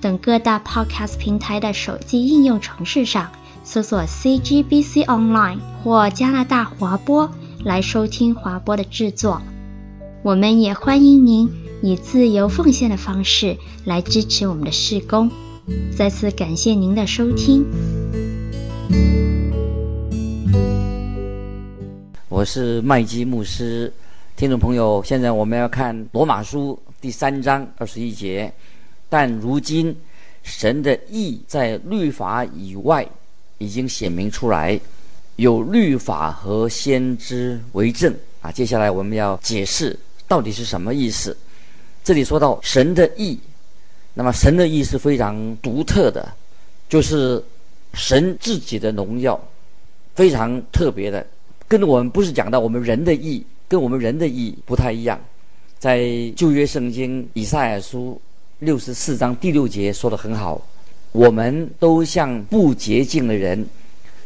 等各大 Podcast 平台的手机应用程式上搜索 CGBC Online 或加拿大华播来收听华播的制作。我们也欢迎您以自由奉献的方式来支持我们的事工。再次感谢您的收听。我是麦基牧师。听众朋友，现在我们要看罗马书第三章二十一节。但如今，神的意在律法以外已经显明出来，有律法和先知为证啊。接下来我们要解释到底是什么意思。这里说到神的意，那么神的意是非常独特的，就是神自己的荣耀，非常特别的，跟我们不是讲到我们人的意。跟我们人的意不太一样，在旧约圣经以赛亚书六十四章第六节说得很好，我们都像不洁净的人，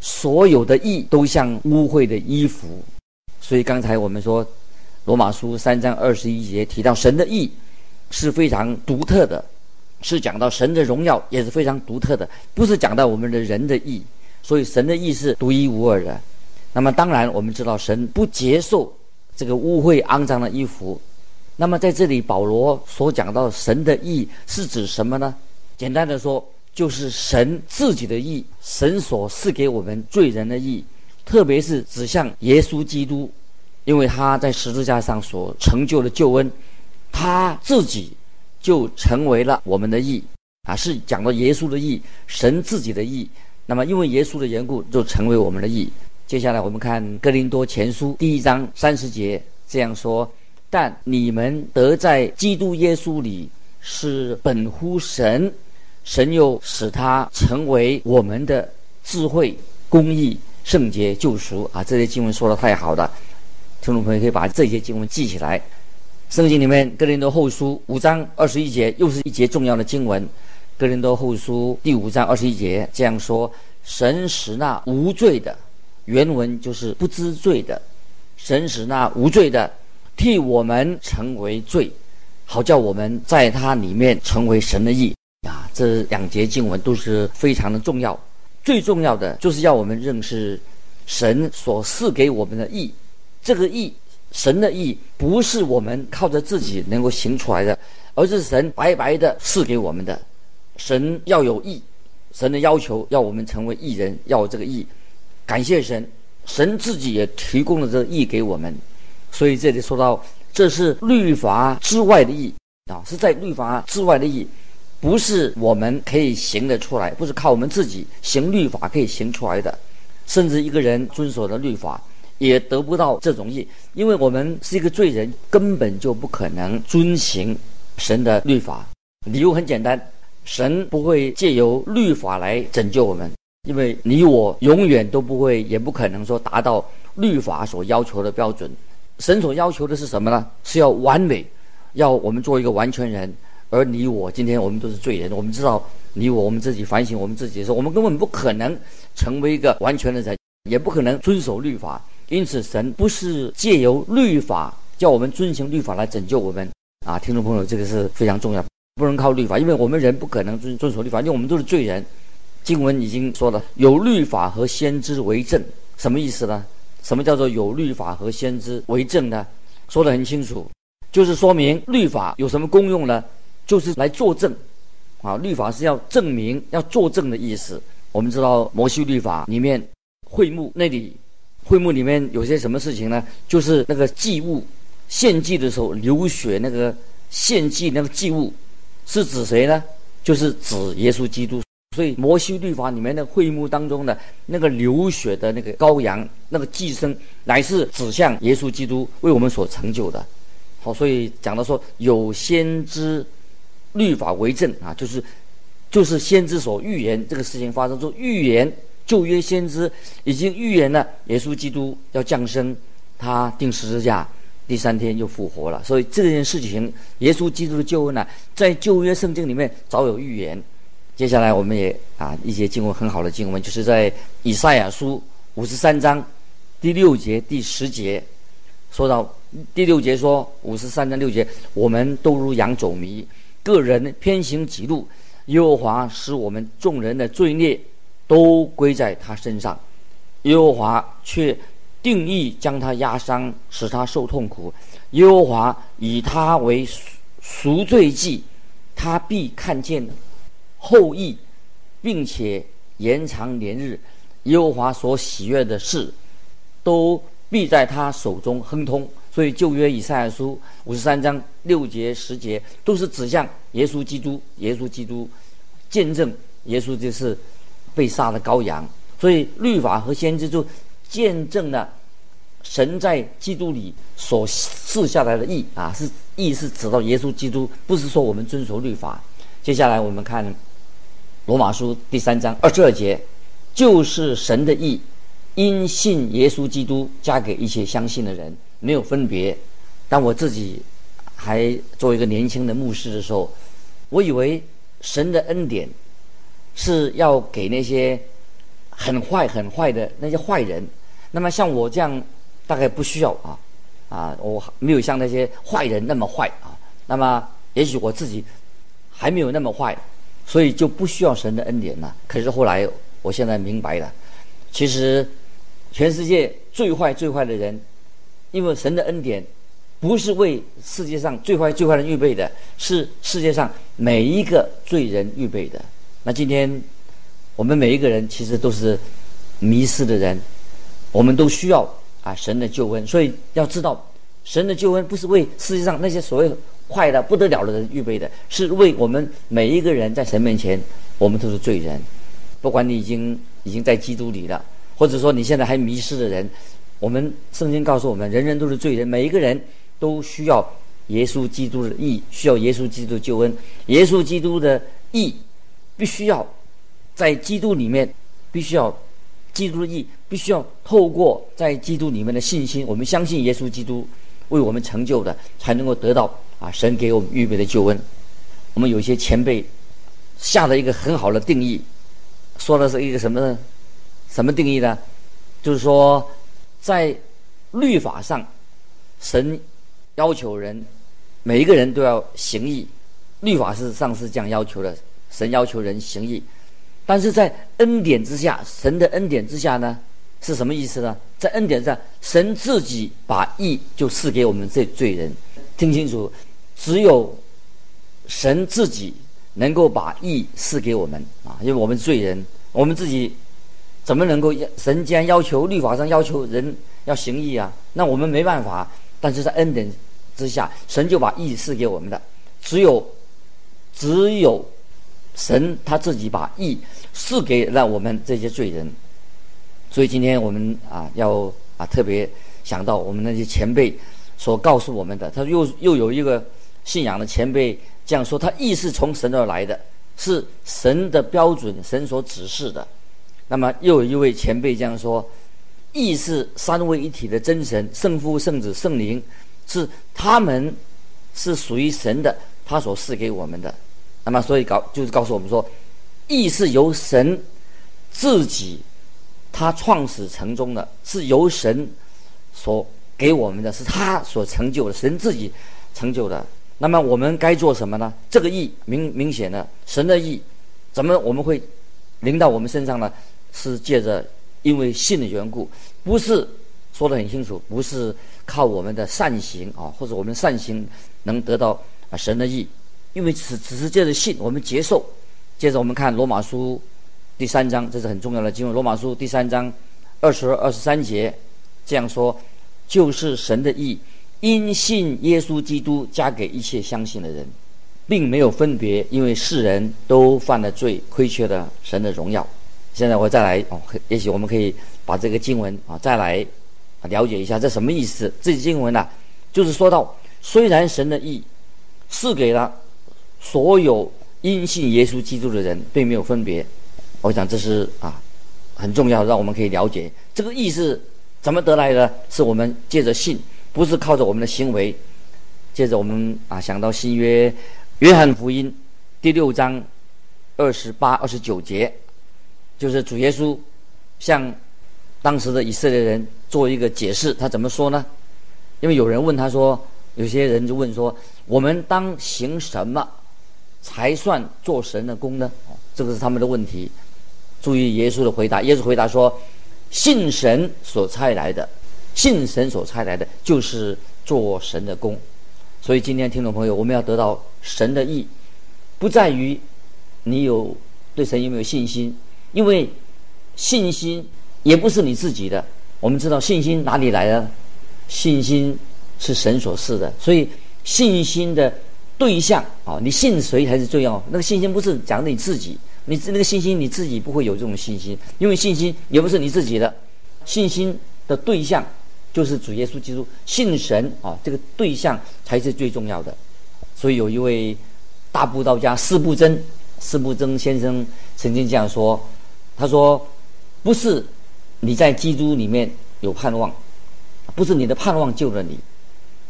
所有的义都像污秽的衣服。所以刚才我们说罗马书三章二十一节提到神的义是非常独特的，是讲到神的荣耀也是非常独特的，不是讲到我们的人的义。所以神的义是独一无二的。那么当然我们知道神不接受。这个污秽肮脏的衣服，那么在这里保罗所讲到神的义是指什么呢？简单的说，就是神自己的义，神所赐给我们罪人的义，特别是指向耶稣基督，因为他在十字架上所成就的救恩，他自己就成为了我们的义啊，是讲到耶稣的义，神自己的义。那么因为耶稣的缘故，就成为我们的义。接下来我们看《哥林多前书》第一章三十节这样说：“但你们得在基督耶稣里是本乎神，神又使他成为我们的智慧、公义、圣洁、救赎。”啊，这些经文说的太好了，听众朋友可以把这些经文记起来。圣经里面《哥林多后书》五章二十一节又是一节重要的经文，《哥林多后书》第五章二十一节这样说：“神使那无罪的。”原文就是不知罪的，神使那无罪的替我们成为罪，好叫我们在他里面成为神的义啊！这两节经文都是非常的重要。最重要的就是要我们认识神所赐给我们的义。这个义，神的义不是我们靠着自己能够行出来的，而是神白白的赐给我们的。神要有义，神的要求要我们成为义人，要有这个义。感谢神，神自己也提供了这个义给我们，所以这里说到这是律法之外的义啊，是在律法之外的义，不是我们可以行得出来，不是靠我们自己行律法可以行出来的，甚至一个人遵守了律法也得不到这种义，因为我们是一个罪人，根本就不可能遵行神的律法。理由很简单，神不会借由律法来拯救我们。因为你我永远都不会，也不可能说达到律法所要求的标准。神所要求的是什么呢？是要完美，要我们做一个完全人。而你我今天我们都是罪人，我们知道你我我们自己反省我们自己的时候，我们根本不可能成为一个完全的人，也不可能遵守律法。因此，神不是借由律法叫我们遵行律法来拯救我们啊！听众朋友，这个是非常重要，不能靠律法，因为我们人不可能遵遵守律法，因为我们都是罪人。经文已经说了，有律法和先知为证，什么意思呢？什么叫做有律法和先知为证呢？说得很清楚，就是说明律法有什么功用呢？就是来作证，啊，律法是要证明、要作证的意思。我们知道摩西律法里面会幕那里，会幕里面有些什么事情呢？就是那个祭物献祭的时候流血，那个献祭那个祭物是指谁呢？就是指耶稣基督。所以摩西律法里面的会幕当中的那个流血的那个羔羊，那个祭牲，乃是指向耶稣基督为我们所成就的。好，所以讲到说有先知律法为证啊，就是就是先知所预言这个事情发生，说预言旧约先知已经预言了耶稣基督要降生，他钉十字架，第三天又复活了。所以这件事情，耶稣基督的救恩呢，在旧约圣经里面早有预言。接下来我们也啊一些经文很好的经文，就是在以赛亚书五十三章第六节第十节，说到第六节说五十三章六节，我们都如羊走迷，个人偏行己路。耶和华使我们众人的罪孽都归在他身上，耶和华却定义将他压伤，使他受痛苦。耶和华以他为赎罪祭，他必看见后裔，并且延长年日。耶和华所喜悦的事，都必在他手中亨通。所以旧约以赛亚书五十三章六节十节都是指向耶稣基督，耶稣基督见证耶稣就是被杀的羔羊。所以律法和先知就见证了神在基督里所赐下来的义啊，是义是指到耶稣基督，不是说我们遵守律法。接下来我们看罗马书第三章二十二节，就是神的意，因信耶稣基督加给一切相信的人。没有分别。当我自己还做一个年轻的牧师的时候，我以为神的恩典是要给那些很坏、很坏的那些坏人。那么像我这样，大概不需要啊啊，我没有像那些坏人那么坏啊。那么也许我自己还没有那么坏，所以就不需要神的恩典了。可是后来，我现在明白了，其实全世界最坏、最坏的人。因为神的恩典，不是为世界上最坏最坏人预备的，是世界上每一个罪人预备的。那今天我们每一个人其实都是迷失的人，我们都需要啊神的救恩。所以要知道，神的救恩不是为世界上那些所谓坏的不得了的人预备的，是为我们每一个人在神面前，我们都是罪人。不管你已经已经在基督里了，或者说你现在还迷失的人。我们圣经告诉我们，人人都是罪人，每一个人都需要耶稣基督的义，需要耶稣基督的救恩。耶稣基督的义必须要在基督里面，必须要基督的义必须要透过在基督里面的信心，我们相信耶稣基督为我们成就的，才能够得到啊神给我们预备的救恩。我们有些前辈下了一个很好的定义，说的是一个什么呢？什么定义呢？就是说。在律法上，神要求人每一个人都要行义，律法是上是这样要求的。神要求人行义，但是在恩典之下，神的恩典之下呢，是什么意思呢？在恩典上，神自己把义就赐给我们这罪人。听清楚，只有神自己能够把义赐给我们啊，因为我们罪人，我们自己。怎么能够？神既然要求律法上要求人要行义啊，那我们没办法。但是在恩典之下，神就把义赐给我们的。只有只有神他自己把义赐给了我们这些罪人。所以今天我们啊要啊特别想到我们那些前辈所告诉我们的。他又又有一个信仰的前辈这样说：他义是从神而来的，是神的标准，神所指示的。那么又有一位前辈这样说：“义是三位一体的真神，圣父、圣子、圣灵，是他们是属于神的，他所赐给我们的。那么所以告就是告诉我们说，义是由神自己他创始成终的，是由神所给我们的，是他所成就的，神自己成就的。那么我们该做什么呢？这个意明明显的神的意，怎么我们会临到我们身上呢？”是借着因为信的缘故，不是说得很清楚，不是靠我们的善行啊，或者我们善行能得到啊神的意，因为只只是借着信，我们接受。接着我们看罗马书第三章，这是很重要的经文。罗马书第三章二十二、二十三节这样说：就是神的意，因信耶稣基督加给一切相信的人，并没有分别，因为世人都犯了罪，亏缺了神的荣耀。现在我再来哦，也许我们可以把这个经文啊再来了解一下，这什么意思？这经文呢、就是说到，虽然神的义赐给了所有因信耶稣基督的人并没有分别。我想这是啊很重要，让我们可以了解这个义是怎么得来的，是我们借着信，不是靠着我们的行为。接着我们啊想到新约约翰福音第六章二十八、二十九节，就是主耶稣向当时的以色列人做一个解释，他怎么说呢？因为有人问他说，有些人就问说，我们当行什么才算做神的工呢？这个是他们的问题。注意耶稣的回答，耶稣回答说：信神所差来的，信神所差来的，就是做神的工。所以今天听众朋友，我们要得到神的意，不在于你有对神有没有信心，因为信心也不是你自己的。我们知道信心哪里来的？信心是神所赐的。所以信心的对象啊，你信谁才是重要。那个信心不是讲你自己，你那个信心你自己不会有这种信心，因为信心也不是你自己的。信心的对象。就是主耶稣基督信神啊，这个对象才是最重要的。所以有一位大布道家四布真，四布真先生曾经这样说：“他说，不是你在基督里面有盼望，不是你的盼望救了你，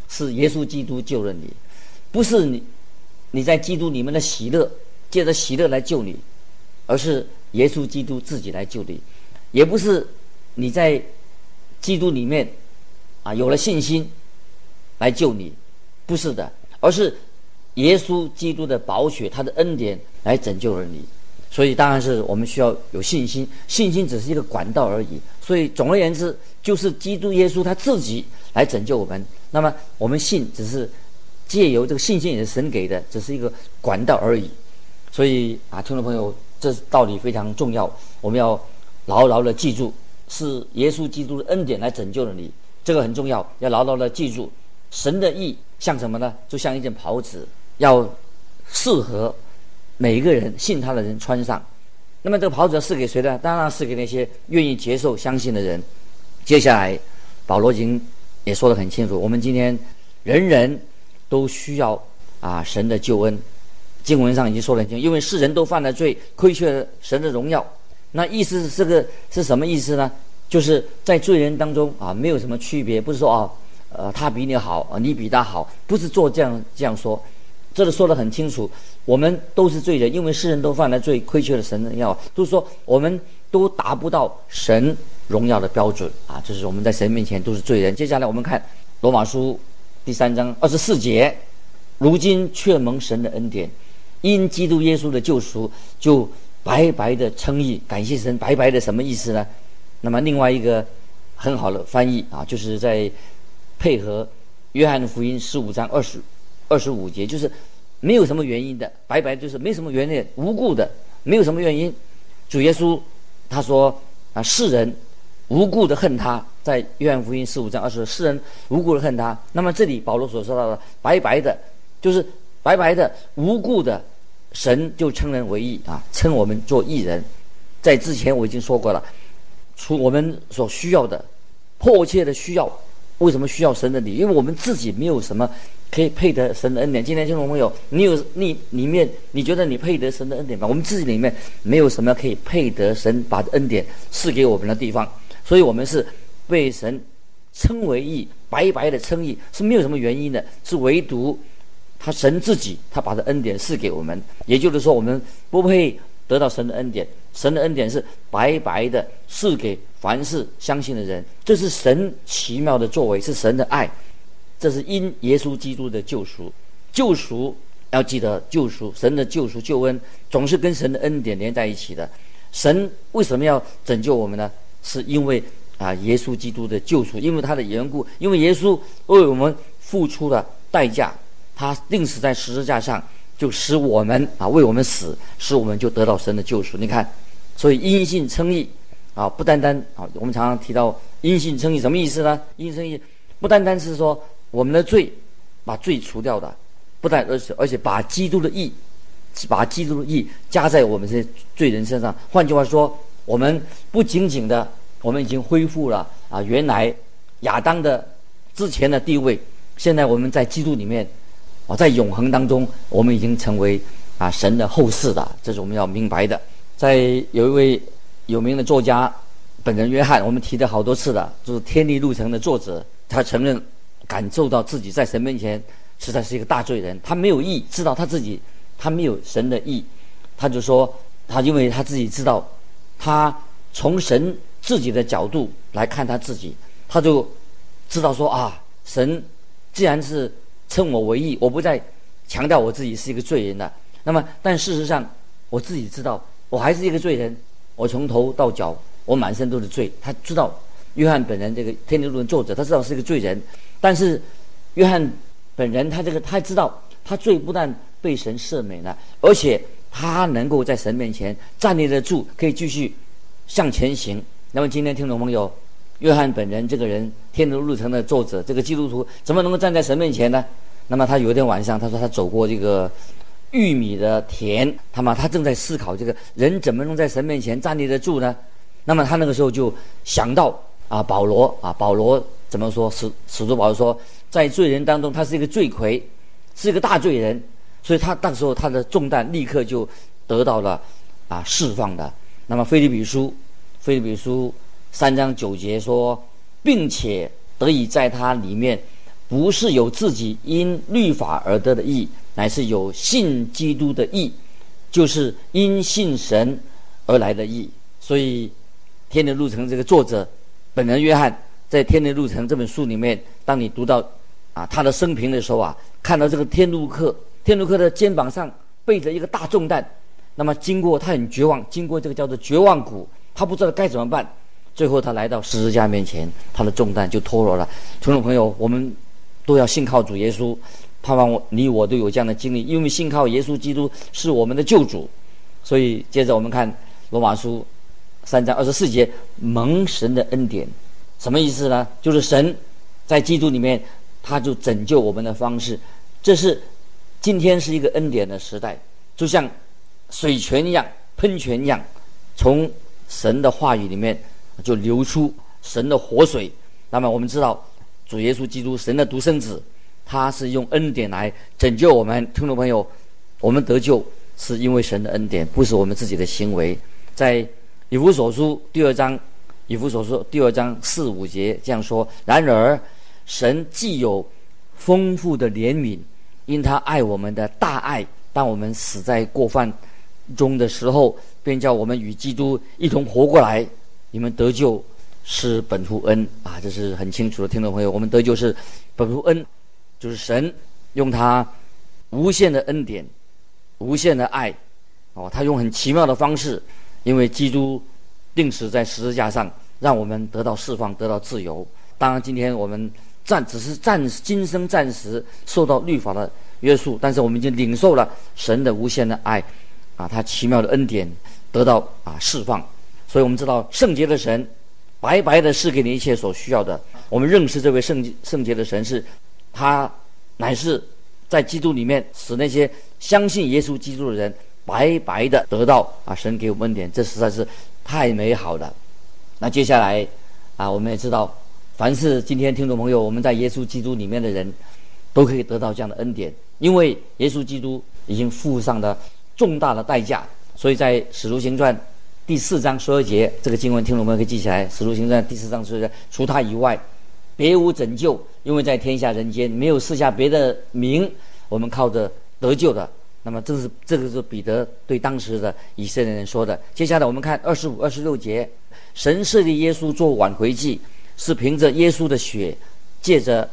是耶稣基督救了你；不是你你在基督里面的喜乐，借着喜乐来救你，而是耶稣基督自己来救你；也不是你在基督里面。”啊，有了信心来救你，不是的，而是耶稣基督的宝血，他的恩典来拯救了你。所以当然是我们需要有信心，信心只是一个管道而已。所以总而言之，就是基督耶稣他自己来拯救我们。那么我们信只是借由这个信心也是神给的，只是一个管道而已。所以啊，听众朋友，这道理非常重要，我们要牢牢的记住，是耶稣基督的恩典来拯救了你。这个很重要，要牢牢的记住。神的意像什么呢？就像一件袍子，要适合每一个人信他的人穿上。那么这个袍子要赐给谁呢？当然是给那些愿意接受、相信的人。接下来，保罗已经也说得很清楚：我们今天人人都需要啊神的救恩。经文上已经说得很清楚，因为世人都犯了罪，亏缺了神的荣耀。那意思是这个是什么意思呢？就是在罪人当中啊，没有什么区别，不是说啊，呃，他比你好啊，你比他好，不是做这样这样说，这里说得很清楚，我们都是罪人，因为世人都犯了罪，亏缺了神的荣耀，就是说我们都达不到神荣耀的标准啊，就是我们在神面前都是罪人。接下来我们看罗马书第三章二十四节，如今却蒙神的恩典，因基督耶稣的救赎，就白白的称义，感谢神，白白的什么意思呢？那么另外一个很好的翻译啊，就是在配合约翰福音十五章二十二十五节，就是没有什么原因的，白白就是没什么原因，无故的，没有什么原因。主耶稣他说啊，世人无故的恨他，在约翰福音十五章二十，世人无故的恨他。那么这里保罗所说到的白白的，就是白白的无故的，神就称人为义啊，称我们做义人。在之前我已经说过了。除我们所需要的，迫切的需要，为什么需要神的礼？因为我们自己没有什么可以配得神的恩典。今天听众朋友，你有你里面，你觉得你配得神的恩典吗？我们自己里面没有什么可以配得神把恩典赐给我们的地方，所以我们是被神称为义，白白的称义，是没有什么原因的，是唯独他神自己，他把这恩典赐给我们。也就是说，我们不配。得到神的恩典，神的恩典是白白的赐给凡是相信的人，这是神奇妙的作为，是神的爱，这是因耶稣基督的救赎。救赎要记得，救赎神的救赎救恩总是跟神的恩典连在一起的。神为什么要拯救我们呢？是因为啊，耶稣基督的救赎，因为他的缘故，因为耶稣为我们付出了代价，他钉死在十字架上。就使我们啊，为我们死，使我们就得到神的救赎。你看，所以因信称义啊，不单单啊，我们常常提到因信称义，什么意思呢？因信称义不单单是说我们的罪把罪除掉的，不但而且而且把基督的义，把基督的义加在我们这些罪人身上。换句话说，我们不仅仅的，我们已经恢复了啊原来亚当的之前的地位，现在我们在基督里面。在永恒当中，我们已经成为啊神的后嗣的，这是我们要明白的。在有一位有名的作家本人约翰，我们提的好多次了，就是《天路历程》的作者，他承认感受到自己在神面前实在是一个大罪人，他没有义，知道他自己他没有神的义，他就说他因为他自己知道，他从神自己的角度来看他自己，他就知道说啊，神既然是称我为义，我不再强调我自己是一个罪人了。那么，但事实上我自己知道。我还是一个罪人，我从头到脚，我满身都是罪。他知道，约翰本人这个《天路》的作者，他知道是一个罪人，但是约翰本人他这个他知道，他罪不但被神赦免了，而且他能够在神面前站立得住，可以继续向前行。那么今天听众朋友，约翰本人这个人，《天路历程》的作者，这个基督徒怎么能够站在神面前呢？那么他有一天晚上，他说他走过这个。玉米的田，他嘛，他正在思考这个人怎么能在神面前站立得住呢？那么他那个时候就想到啊，保罗啊，保罗怎么说？使使徒保罗说，在罪人当中，他是一个罪魁，是一个大罪人，所以他那时候他的重担立刻就得到了啊释放的。那么腓利比书，腓利比书三章九节说，并且得以在他里面，不是有自己因律法而得的义。乃是有信基督的义，就是因信神而来的义。所以，《天路程》这个作者本人约翰在《天路程》这本书里面，当你读到啊他的生平的时候啊，看到这个天路客，天路客的肩膀上背着一个大重担，那么经过他很绝望，经过这个叫做绝望谷，他不知道该怎么办，最后他来到十字架面前，他的重担就脱落了。听众朋友，我们都要信靠主耶稣。盼望我你我都有这样的经历，因为信靠耶稣基督是我们的救主，所以接着我们看罗马书三章二十四节，蒙神的恩典，什么意思呢？就是神在基督里面，他就拯救我们的方式，这是今天是一个恩典的时代，就像水泉一样，喷泉一样，从神的话语里面就流出神的活水。那么我们知道主耶稣基督，神的独生子。他是用恩典来拯救我们，听众朋友，我们得救是因为神的恩典，不是我们自己的行为。在以弗所书第二章，以弗所书第二章四五节这样说：然而，神既有丰富的怜悯，因他爱我们的大爱，当我们死在过犯中的时候，便叫我们与基督一同活过来。你们得救是本乎恩啊，这是很清楚的，听众朋友，我们得救是本乎恩。就是神用他无限的恩典、无限的爱，哦，他用很奇妙的方式，因为基督钉死在十字架上，让我们得到释放、得到自由。当然，今天我们暂只是暂今生暂时受到律法的约束，但是我们已经领受了神的无限的爱，啊，他奇妙的恩典得到啊释放。所以我们知道圣洁的神白白的赐给你一切所需要的。我们认识这位圣圣洁的神是。他乃是在基督里面使那些相信耶稣基督的人白白的得到啊，神给我们恩典，这实在是太美好了。那接下来啊，我们也知道，凡是今天听众朋友，我们在耶稣基督里面的人，都可以得到这样的恩典，因为耶稣基督已经付上了重大的代价。所以在使徒行传第四章十二节这个经文，听众朋友可以记起来。使徒行传第四章十二节，除他以外。别无拯救，因为在天下人间没有赐下别的名，我们靠着得救的。那么，这是这个是彼得对当时的以色列人说的。接下来我们看二十五、二十六节，神设立耶稣做挽回祭，是凭着耶稣的血，借着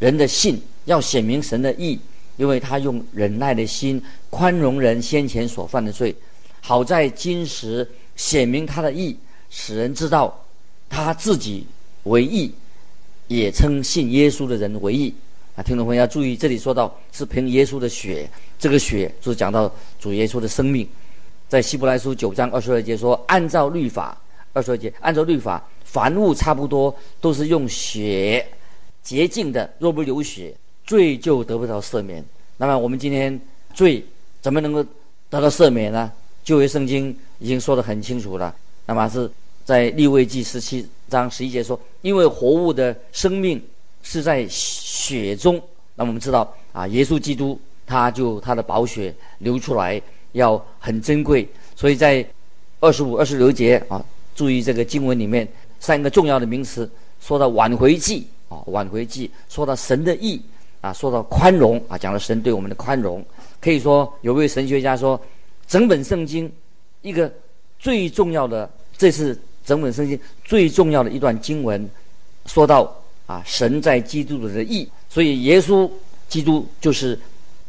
人的信，要显明神的义，因为他用忍耐的心宽容人先前所犯的罪，好在今时显明他的义，使人知道他自己为义。也称信耶稣的人为义啊！听众朋友要注意，这里说到是凭耶稣的血，这个血就是讲到主耶稣的生命。在希伯来书九章二十二节说，按照律法，二十二节按照律法，凡物差不多都是用血洁净的，若不流血，罪就得不到赦免。那么我们今天罪怎么能够得到赦免呢？旧约圣经已经说得很清楚了。那么是在立位记十七。章十一节说：“因为活物的生命是在血中。”那我们知道啊，耶稣基督他就他的宝血流出来，要很珍贵。所以在二十五、二十六节啊，注意这个经文里面三个重要的名词，说到挽回祭啊，挽回祭，说到神的义啊，说到宽容啊，讲了神对我们的宽容。可以说，有位神学家说，整本圣经一个最重要的，这是整本圣经最重要的一段经文，说到啊，神在基督里的义，所以耶稣基督就是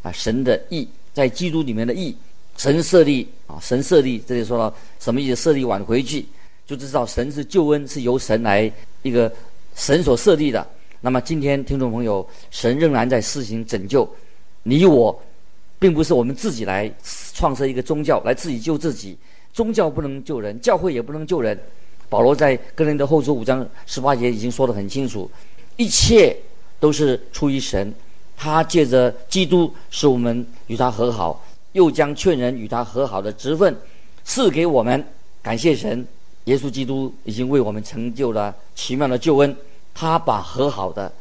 啊神的义，在基督里面的义。神设立啊，神设立，这里说到什么意思？设立挽回去，就知道神是救恩，是由神来一个神所设立的。那么今天听众朋友，神仍然在施行拯救，你我，并不是我们自己来创设一个宗教来自己救自己，宗教不能救人，教会也不能救人。保罗在哥林多后书五章十八节已经说得很清楚，一切都是出于神，他借着基督使我们与他和好。又将劝人与他和好的职分赐给我们，感谢神，耶稣基督已经为我们成就了奇妙的救恩。他把和好的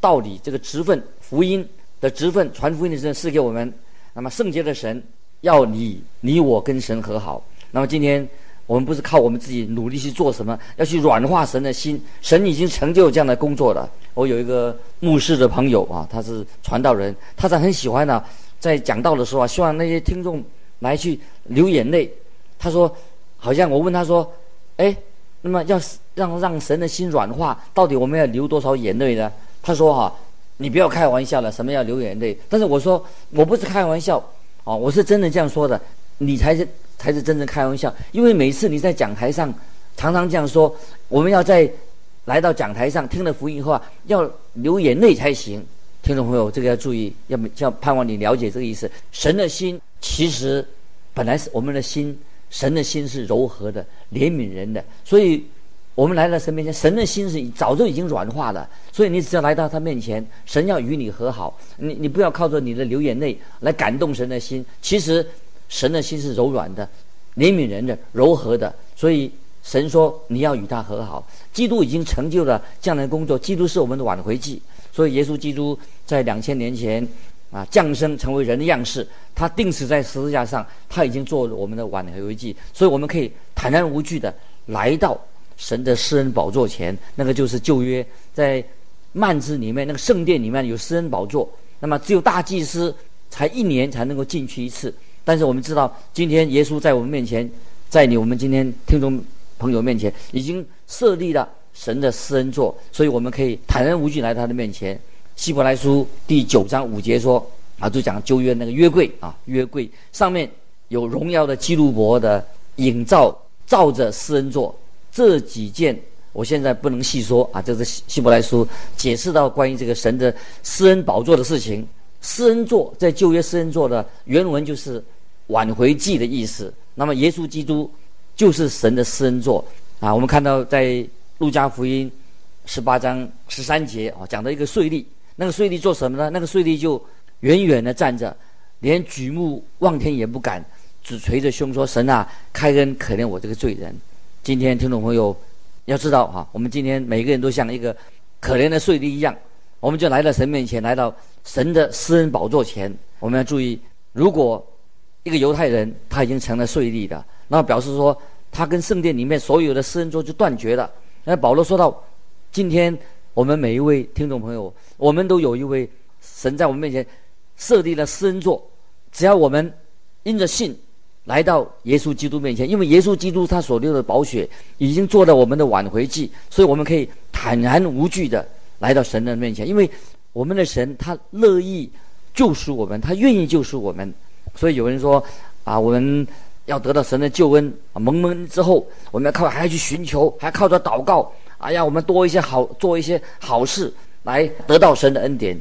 道理，这个职分、福音的职分、传福音的职分赐给我们。那么圣洁的神要你、你我跟神和好。那么今天我们不是靠我们自己努力去做什么，要去软化神的心。神已经成就这样的工作了。我有一个牧师的朋友啊，他是传道人，他是很喜欢呢。在讲道的时候啊，希望那些听众来去流眼泪。他说，好像我问他说，哎，那么要让让神的心软化，到底我们要流多少眼泪呢？他说哈，你不要开玩笑了，什么要流眼泪？但是我说我不是开玩笑，哦，我是真的这样说的，你才是才是真正开玩笑。因为每次你在讲台上常常这样说，我们要在来到讲台上听了福音以后啊，要流眼泪才行。听众朋友，这个要注意，要要盼望你了解这个意思。神的心其实本来是我们的心，神的心是柔和的、怜悯人的。所以，我们来到神面前，神的心是早就已经软化了。所以，你只要来到他面前，神要与你和好。你你不要靠着你的流眼泪来感动神的心。其实，神的心是柔软的、怜悯人的、柔和的。所以，神说你要与他和好。基督已经成就了这样的工作。基督是我们的挽回祭。所以，耶稣基督在两千年前啊降生成为人的样式，他钉死在十字架上，他已经做了我们的挽回祭，所以我们可以坦然无惧的来到神的施恩宝座前。那个就是旧约在幔子里面那个圣殿里面有施恩宝座，那么只有大祭司才一年才能够进去一次。但是我们知道，今天耶稣在我们面前，在你我们今天听众朋友面前已经设立了。神的施恩座，所以我们可以坦然无惧来到他的面前。希伯来书第九章五节说啊，就讲旧约那个约柜啊，约柜上面有荣耀的基路伯的影照，照着施恩座。这几件我现在不能细说啊，这是希伯来书解释到关于这个神的施恩宝座的事情。施恩座在旧约施恩座的原文就是挽回祭的意思。那么耶稣基督就是神的施恩座啊，我们看到在。路加福音十八章十三节啊，讲的一个税吏，那个税吏做什么呢？那个税吏就远远的站着，连举目望天也不敢，只捶着胸说：“神啊，开恩可怜我这个罪人。”今天听众朋友要知道哈，我们今天每个人都像一个可怜的税吏一样，我们就来到神面前，来到神的私人宝座前。我们要注意，如果一个犹太人他已经成了税吏的，那表示说他跟圣殿里面所有的私人座就断绝了。那保罗说到，今天我们每一位听众朋友，我们都有一位神在我们面前设立了私人座，只要我们因着信来到耶稣基督面前，因为耶稣基督他所流的宝血已经做了我们的挽回祭，所以我们可以坦然无惧的来到神的面前，因为我们的神他乐意救赎我们，他愿意救赎我们，所以有人说啊，我们。要得到神的救恩啊，蒙蒙之后，我们要靠还要去寻求，还靠着祷告。哎呀，我们多一些好，做一些好事，来得到神的恩典。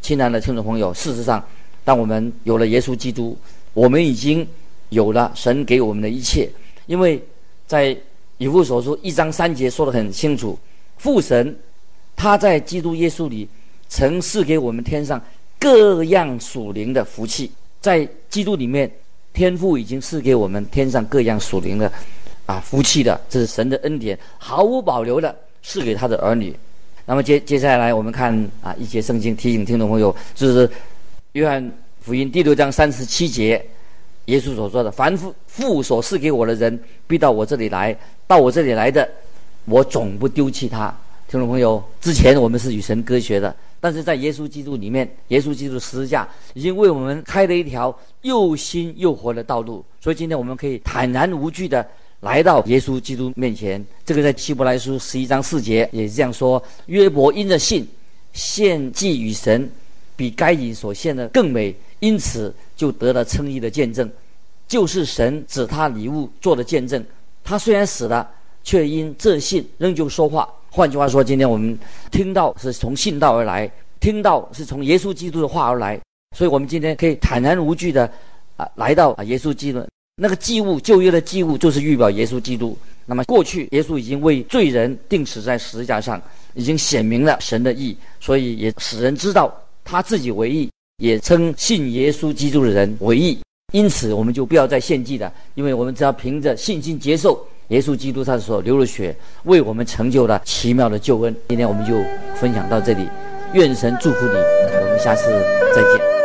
亲爱的听众朋友，事实上，当我们有了耶稣基督，我们已经有了神给我们的一切。因为在以弗所书一章三节说得很清楚，父神他在基督耶稣里曾赐给我们天上各样属灵的福气，在基督里面。天父已经赐给我们天上各样属灵的啊福气的，这是神的恩典，毫无保留的赐给他的儿女。那么接接下来我们看啊一节圣经，提醒听众朋友，就是约翰福音第六章三十七节耶稣所说的：“凡父父所赐给我的人，必到我这里来；到我这里来的，我总不丢弃他。”听众朋友，之前我们是与神隔绝的，但是在耶稣基督里面，耶稣基督十字架已经为我们开了一条又新又活的道路。所以今天我们可以坦然无惧的来到耶稣基督面前。这个在希伯来书十一章四节也是这样说：约伯因着信献祭与神，比该隐所献的更美，因此就得了称义的见证，就是神指他礼物做的见证。他虽然死了，却因这信仍旧说话。换句话说，今天我们听到是从信道而来，听到是从耶稣基督的话而来，所以我们今天可以坦然无惧的啊来到啊耶稣基督。那个祭物，旧约的祭物就是预表耶稣基督。那么过去耶稣已经为罪人定死在十字架上，已经显明了神的义，所以也使人知道他自己为义，也称信耶稣基督的人为义。因此，我们就不要再献祭了，因为我们只要凭着信心接受耶稣基督他所流的血，为我们成就了奇妙的救恩。今天我们就分享到这里，愿神祝福你，我们下次再见。